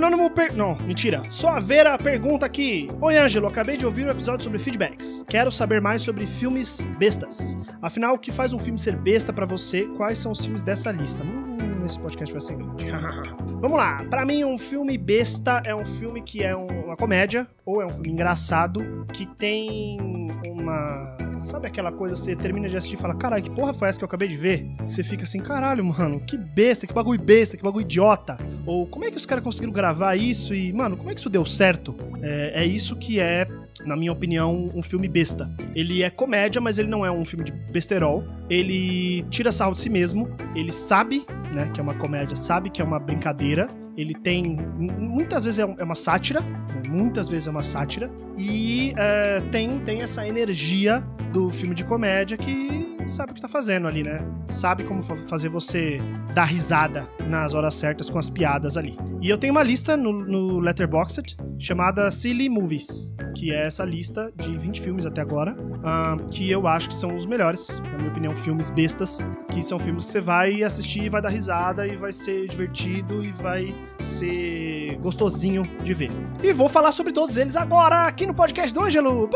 Anônimo per... Não, mentira. Só a Vera pergunta aqui. Oi, Ângelo. Acabei de ouvir o episódio sobre feedbacks. Quero saber mais sobre filmes bestas. Afinal, o que faz um filme ser besta pra você? Quais são os filmes dessa lista? Hum, esse podcast vai ser grande. Vamos lá. Pra mim, um filme besta é um filme que é um- uma comédia ou é um filme engraçado que tem uma... Sabe aquela coisa, você termina de assistir e fala, caralho, que porra foi essa que eu acabei de ver? Você fica assim, caralho, mano, que besta, que bagulho besta, que bagulho idiota. Ou como é que os caras conseguiram gravar isso e, mano, como é que isso deu certo? É, é isso que é, na minha opinião, um filme besta. Ele é comédia, mas ele não é um filme de besterol. Ele tira sarro de si mesmo, ele sabe, né, que é uma comédia, sabe que é uma brincadeira. Ele tem. Muitas vezes é é uma sátira, né, muitas vezes é uma sátira, e é, tem, tem essa energia do filme de comédia que sabe o que tá fazendo ali, né? Sabe como fa- fazer você dar risada nas horas certas com as piadas ali. E eu tenho uma lista no, no Letterboxd chamada Silly Movies, que é essa lista de 20 filmes até agora, ah, que eu acho que são os melhores, na minha opinião, filmes bestas, que são filmes que você vai assistir, vai dar risada e vai ser divertido e vai ser gostosinho de ver. E vou falar sobre todos eles agora, aqui no podcast do Ângelo.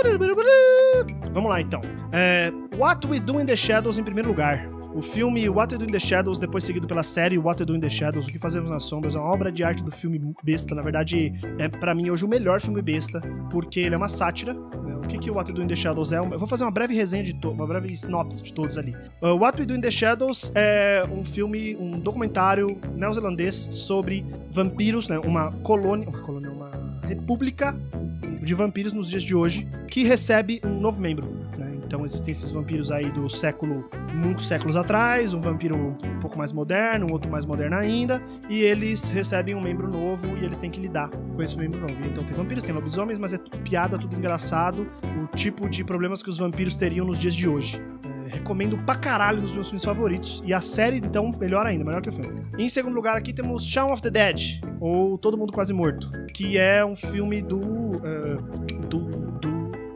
Vamos lá então. É, What We Do in the Shadows em primeiro lugar. O filme What We Do in the Shadows, depois seguido pela série What We Do in the Shadows, O que Fazemos nas Sombras, é uma obra de arte do filme besta. Na verdade, é para mim hoje o melhor filme besta, porque ele é uma sátira. né? O que, que o What We Do in the Shadows é? Eu vou fazer uma breve resenha de uma breve sinopse de todos ali. Uh, What We Do in the Shadows é um filme, um documentário neozelandês sobre vampiros, né? Uma colônia, uma colônia, uma república de vampiros nos dias de hoje que recebe um novo membro. né? Então existem esses vampiros aí do século, muitos séculos atrás, um vampiro um pouco mais moderno, um outro mais moderno ainda, e eles recebem um membro novo e eles têm que lidar com esse membro novo. Então tem vampiros, tem lobisomens, mas é tudo piada, tudo engraçado, o tipo de problemas que os vampiros teriam nos dias de hoje. É, recomendo pra caralho nos meus filmes favoritos. E a série, então, melhor ainda, melhor que o filme. Em segundo lugar, aqui temos Shaun of the Dead, ou Todo Mundo Quase Morto, que é um filme do. do, do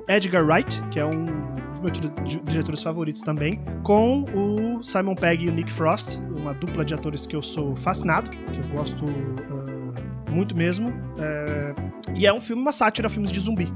Edgar Wright, que é um dos meus dire- di- diretores favoritos também, com o Simon Pegg e o Nick Frost, uma dupla de atores que eu sou fascinado, que eu gosto ah, muito mesmo. Eh, e é um filme, uma sátira a filmes de zumbi.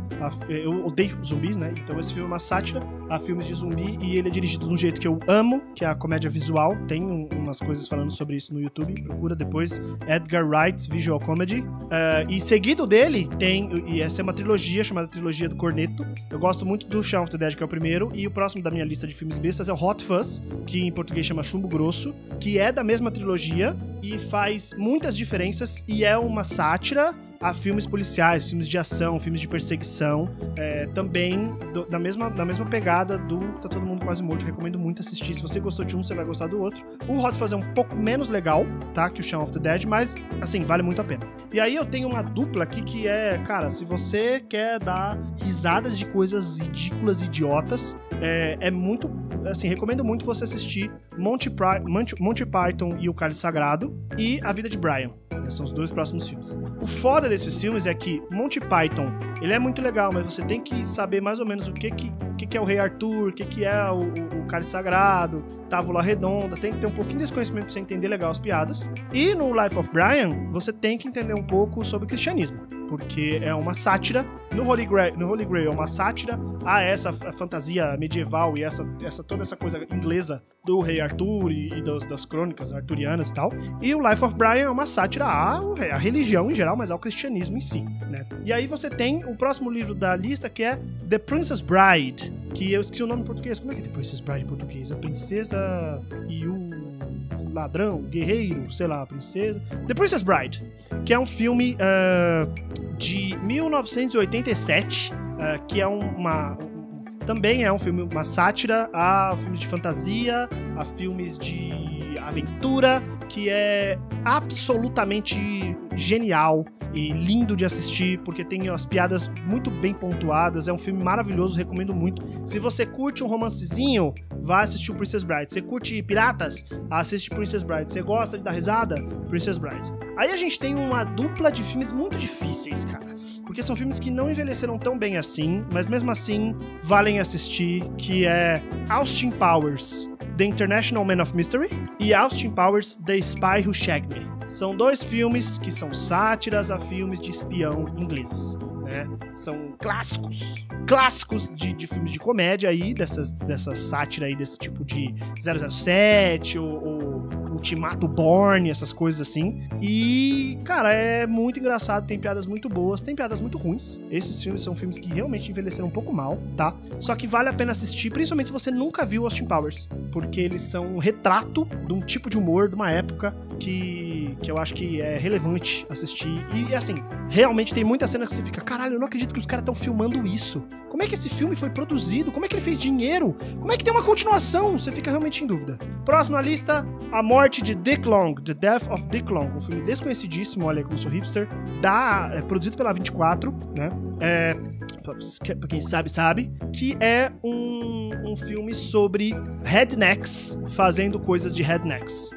Eu odeio zumbis, né? Então esse filme é uma sátira a filmes de zumbi e ele é dirigido de um jeito que eu amo, que é a comédia visual. Tem um- umas coisas falando sobre isso no YouTube. Procura depois Edgar Wright's Visual Comedy. Eh, e seguido dele tem, e essa é uma trilogia chamada Trilogia do Corneto. Eu gosto muito do Shaun of the Dead, que é o primeiro, e o próximo da minha lista de filmes bestas é o Hot Fuzz, que em português chama Chumbo Grosso, que é da mesma trilogia e faz muitas diferenças e é uma sátira a filmes policiais, filmes de ação, filmes de perseguição, é, também do- da, mesma, da mesma pegada do Tá Todo Mundo Quase Morto. Recomendo muito assistir. Se você gostou de um, você vai gostar do outro. O Hot Fuzz é um pouco menos legal, tá? Que o Shaun of the Dead, mas, assim, vale muito a pena. E aí eu tenho uma dupla aqui que é, cara, se você quer dar risadas de coisas ridículas, idiotas, é, é muito. Assim, recomendo muito você assistir Monty, Monty, Monty Python e o Cálice Sagrado e A Vida de Brian. Esses São os dois próximos filmes. O foda desses filmes é que Monty Python, ele é muito legal, mas você tem que saber mais ou menos o que que, que, que é o Rei Arthur, o que, que é o, o, o Sagrado, Távola Redonda, tem que ter um pouquinho desse conhecimento pra você entender legal as piadas. E no Life of Brian, você tem que entender um pouco sobre o cristianismo, porque é uma sátira. No Holy Grail, no Holy Grail é uma sátira a essa fantasia medieval e essa, essa toda essa coisa inglesa do Rei Arthur e, e das, das crônicas arturianas e tal. E o Life of Brian é uma sátira à, à religião em geral, mas ao cristianismo em si, né? E aí você tem o próximo livro da lista que é The Princess Bride, que eu esqueci o nome em português. Como é que é The Princess Bride em português? A princesa e o ladrão, guerreiro, sei lá, a princesa. The Princess Bride, que é um filme ah, de 1987, ah, que é uma também é um filme, uma sátira a filmes de fantasia, a filmes de aventura, que é absolutamente genial e lindo de assistir, porque tem as piadas muito bem pontuadas. É um filme maravilhoso, recomendo muito. Se você curte um romancezinho, vá assistir o Princess Bride. Você curte piratas? Assiste Princess Bride. Você gosta de dar risada? Princess Bride. Aí a gente tem uma dupla de filmes muito difíceis, cara. Porque são filmes que não envelheceram tão bem assim, mas mesmo assim valem assistir, que é Austin Powers, The International Man of Mystery e Austin Powers, The Spy Who Shagged Me. São dois filmes que são sátiras a filmes de espião ingleses. Né? São clássicos, clássicos de, de filmes de comédia aí, dessas, dessa sátira aí, desse tipo de 007 ou, ou Ultimato Born, essas coisas assim. E, cara, é muito engraçado, tem piadas muito boas, tem piadas muito ruins. Esses filmes são filmes que realmente envelheceram um pouco mal, tá? Só que vale a pena assistir, principalmente se você nunca viu Austin Powers, porque eles são um retrato de um tipo de humor de uma época que, que eu acho que é relevante assistir. E, assim, realmente tem muita cena que você fica, caralho, eu não acredito que os caras estão filmando isso. Como é que esse filme foi produzido? Como é que ele fez dinheiro? Como é que tem uma continuação? Você fica realmente em dúvida. Próximo na lista, A Morte de Dick Long, The Death of Dick Long, um filme desconhecidíssimo, olha como sou hipster, da, é, produzido pela 24, né? É, pra quem sabe, sabe, que é um, um filme sobre rednecks fazendo coisas de rednecks.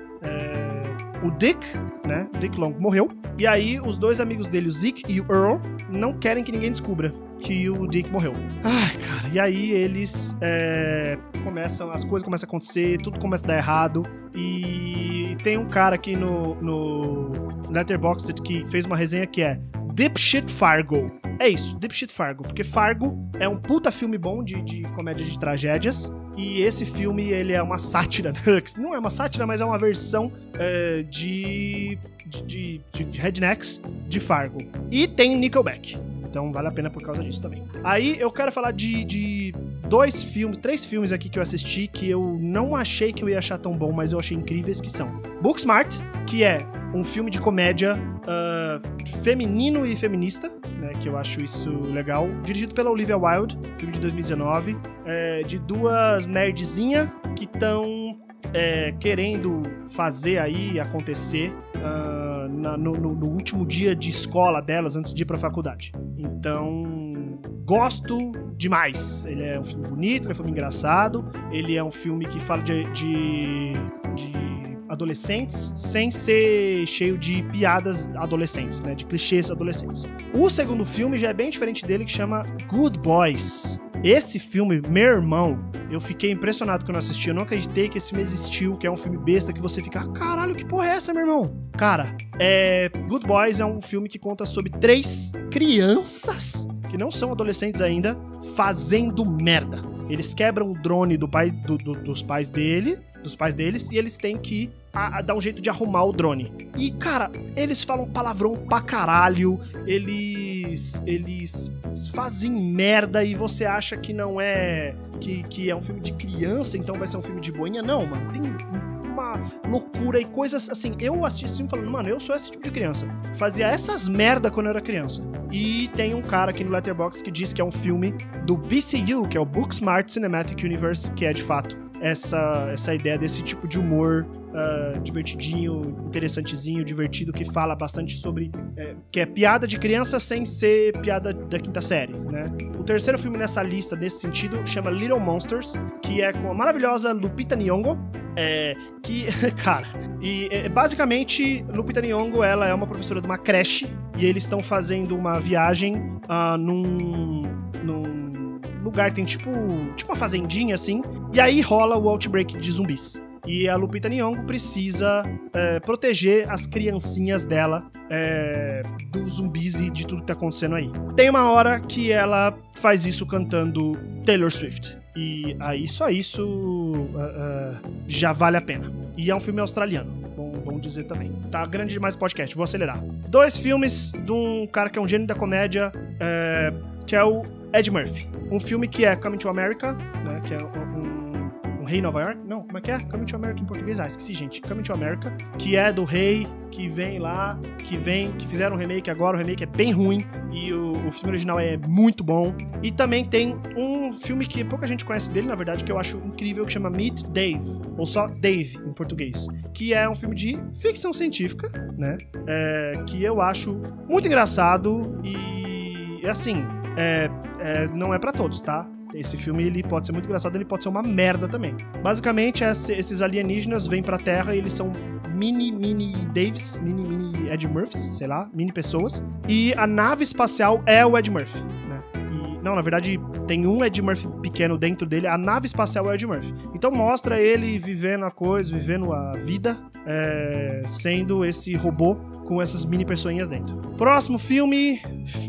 O Dick, né? Dick Long morreu. E aí, os dois amigos dele, o Zeke e o Earl, não querem que ninguém descubra que o Dick morreu. Ai, cara. E aí, eles é, começam, as coisas começam a acontecer, tudo começa a dar errado. E tem um cara aqui no, no Letterboxd que fez uma resenha que é Dipshit Fargo. É isso, Dipshit Fargo. Porque Fargo é um puta filme bom de, de comédia de tragédias. E esse filme, ele é uma sátira. Não é uma sátira, mas é uma versão é, de, de, de, de Rednecks de Fargo. E tem Nickelback. Então vale a pena por causa disso também. Aí eu quero falar de, de dois filmes, três filmes aqui que eu assisti que eu não achei que eu ia achar tão bom, mas eu achei incríveis, que são Booksmart, que é um filme de comédia uh, feminino e feminista, né, que eu acho isso legal, dirigido pela Olivia Wilde, filme de 2019, é, de duas nerdzinhas que estão é, querendo fazer aí acontecer uh, na, no, no, último dia de escola delas antes de ir pra faculdade. Então, gosto demais. Ele é um filme bonito, ele é um filme engraçado, ele é um filme que fala de, de, de adolescentes sem ser cheio de piadas adolescentes, né? De clichês adolescentes. O segundo filme já é bem diferente dele, que chama Good Boys. Esse filme, meu irmão, eu fiquei impressionado quando eu assisti. Eu não acreditei que esse filme existiu, que é um filme besta que você fica, caralho, que porra é essa, meu irmão? Cara, é. Good Boys é um filme que conta sobre três crianças que não são adolescentes ainda fazendo merda. Eles quebram o drone do pai, do, do, dos pais dele, dos pais deles, e eles têm que a, a dar um jeito de arrumar o drone. E, cara, eles falam palavrão pra caralho, eles. Eles fazem merda e você acha que não é. Que, que é um filme de criança, então vai ser um filme de boinha. Não, mano. Tem uma loucura e coisas assim. Eu assisti esse filme falando, mano, eu sou esse tipo de criança. Fazia essas merda quando eu era criança. E tem um cara aqui no Letterboxd que diz que é um filme do BCU, que é o Booksmart Cinematic Universe, que é de fato essa, essa ideia desse tipo de humor uh, divertidinho, interessantezinho, divertido, que fala bastante sobre. É, que é piada de criança sem ser piada da quinta série, né? O terceiro filme nessa lista, nesse sentido, chama Little Monsters, que é com a maravilhosa Lupita Nyong'o, é, que, cara, e é, basicamente Lupita Nyong'o, ela é uma professora de uma creche e eles estão fazendo uma viagem uh, num, num lugar tem tipo, tipo uma fazendinha assim, e aí rola o outbreak de zumbis. E a Lupita Nyong'o precisa é, proteger as criancinhas dela é, dos zumbis e de tudo que tá acontecendo aí. Tem uma hora que ela faz isso cantando Taylor Swift. E aí só isso uh, uh, já vale a pena. E é um filme australiano. Bom, bom dizer também. Tá grande demais o podcast, vou acelerar. Dois filmes de um cara que é um gênio da comédia, é, que é o Ed Murphy. Um filme que é Coming to America, né? Que é um, um rei Nova York. Não, como é que é? Coming to America em português. Ah, esqueci, gente. Coming to America, que é do rei que vem lá, que vem, que fizeram um remake agora. O remake é bem ruim e o, o filme original é muito bom. E também tem um filme que pouca gente conhece dele, na verdade, que eu acho incrível, que chama Meet Dave, ou só Dave em português, que é um filme de ficção científica, né? É, que eu acho muito engraçado e assim, é, é, não é para todos, tá? Esse filme ele pode ser muito engraçado, ele pode ser uma merda também. Basicamente, esses alienígenas vêm pra Terra e eles são mini, mini Davis, mini, mini Ed Murphys, sei lá, mini pessoas. E a nave espacial é o Ed Murphy, né? E, não, na verdade, tem um Ed Murphy pequeno dentro dele, a nave espacial é o Ed Murphy. Então mostra ele vivendo a coisa, vivendo a vida, é, sendo esse robô com essas mini pessoinhas dentro. Próximo filme,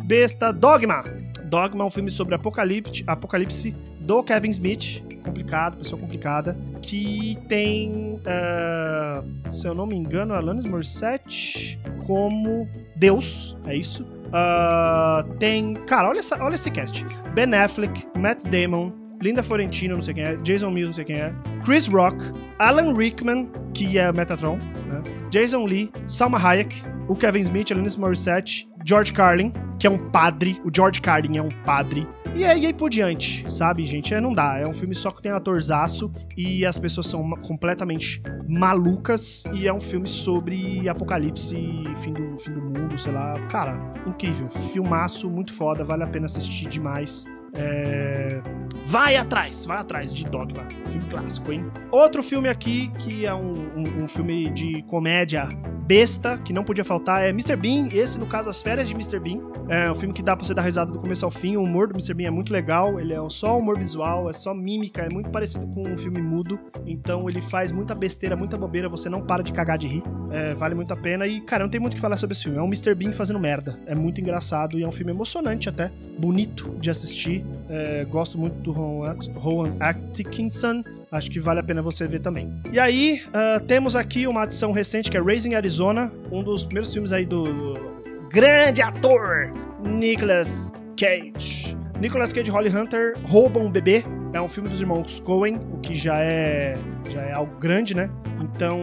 besta Dogma. Dogma é um filme sobre apocalipse, apocalipse do Kevin Smith, complicado, pessoa complicada, que tem, uh, se eu não me engano, Alanis Morissette como Deus, é isso? Uh, tem, cara, olha, essa, olha esse cast: Ben Affleck, Matt Damon, Linda Florentino, não sei quem é, Jason Mills, não sei quem é, Chris Rock, Alan Rickman, que é Metatron, né? Jason Lee, Salma Hayek, o Kevin Smith, Alanis Morissette, George Carlin, que é um padre. O George Carlin é um padre. E aí, e aí por diante, sabe, gente? É, não dá. É um filme só que tem atorzaço e as pessoas são completamente malucas. E é um filme sobre apocalipse, fim do, fim do mundo, sei lá. Cara, incrível. Filmaço, muito foda, vale a pena assistir demais. É... Vai atrás, vai atrás de Dogma, filme clássico, hein? Outro filme aqui que é um, um, um filme de comédia besta, que não podia faltar, é Mr. Bean. Esse, no caso, As Férias de Mr. Bean. É um filme que dá pra você dar risada do começo ao fim. O humor do Mr. Bean é muito legal. Ele é só humor visual, é só mímica, é muito parecido com um filme mudo. Então ele faz muita besteira, muita bobeira. Você não para de cagar de rir. É, vale muito a pena. E, cara, não tem muito o que falar sobre esse filme. É um Mr. Bean fazendo merda. É muito engraçado e é um filme emocionante até. Bonito de assistir. É, gosto muito do Rowan Atkinson. Acho que vale a pena você ver também. E aí, uh, temos aqui uma adição recente que é Raising Arizona, um dos primeiros filmes aí do grande ator Nicolas Cage. Nicolas Cage e Holly Hunter roubam um bebê. É um filme dos irmãos Coen, o que já é já é algo grande, né? Então,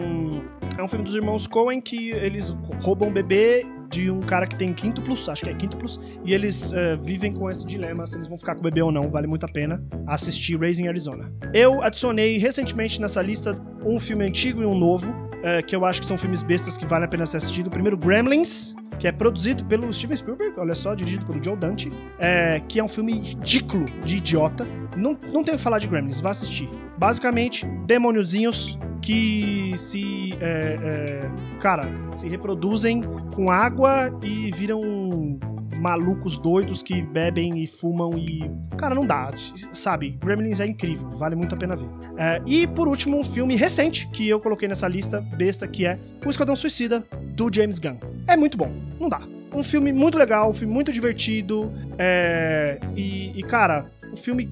é um filme dos irmãos Coen que eles roubam um bebê de um cara que tem quíntuplos, acho que é quíntuplos, e eles uh, vivem com esse dilema se eles vão ficar com o bebê ou não. Vale muito a pena assistir Raising Arizona. Eu adicionei recentemente nessa lista um filme antigo e um novo, uh, que eu acho que são filmes bestas que vale a pena ser assistido. O primeiro, Gremlins, que é produzido pelo Steven Spielberg, olha só, dirigido pelo Joe Dante, é, que é um filme ridículo de idiota. Não, não tenho que falar de Gremlins, vá assistir. Basicamente, demôniozinhos que se. É, é, cara, se reproduzem com água e viram malucos doidos que bebem e fumam e. Cara, não dá, sabe? Gremlins é incrível, vale muito a pena ver. É, e por último, um filme recente que eu coloquei nessa lista besta, que é O Esquadrão Suicida, do James Gunn. É muito bom, não dá. Um filme muito legal, um filme muito divertido. É, e, e, cara, um filme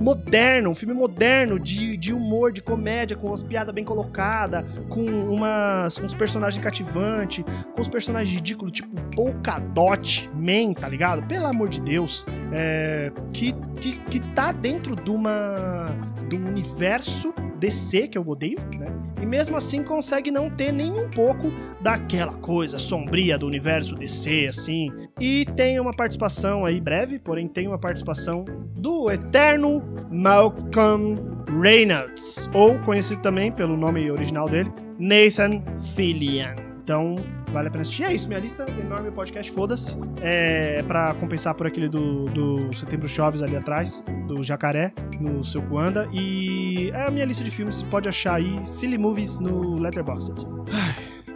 moderno, um filme moderno de, de humor, de comédia, com umas piadas bem colocadas, com umas, uns personagens cativantes, com uns personagens ridículos, tipo Polkadot Man, tá ligado? Pelo amor de Deus. É, que, que, que tá dentro de uma. Um universo DC, que eu odeio, né? E mesmo assim consegue não ter nem um pouco daquela coisa sombria do universo DC, assim. E tem uma participação aí breve, porém tem uma participação do eterno Malcolm Reynolds, ou conhecido também pelo nome original dele, Nathan Fillion. Então, vale a pena assistir. É isso, minha lista, enorme podcast, foda-se. É pra compensar por aquele do, do Setembro Choves ali atrás, do Jacaré, no seu Kuanda. E é a minha lista de filmes, você pode achar aí Silly Movies no Letterboxd.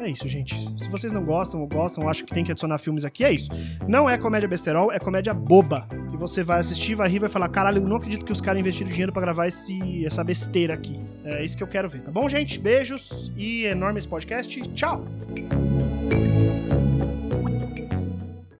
É isso, gente. Se vocês não gostam ou gostam, acham que tem que adicionar filmes aqui, é isso. Não é comédia besterol, é comédia boba. Que você vai assistir, vai rir, vai falar: caralho, eu não acredito que os caras investiram dinheiro para gravar esse, essa besteira aqui. É isso que eu quero ver, tá bom, gente? Beijos e enorme esse podcast. Tchau!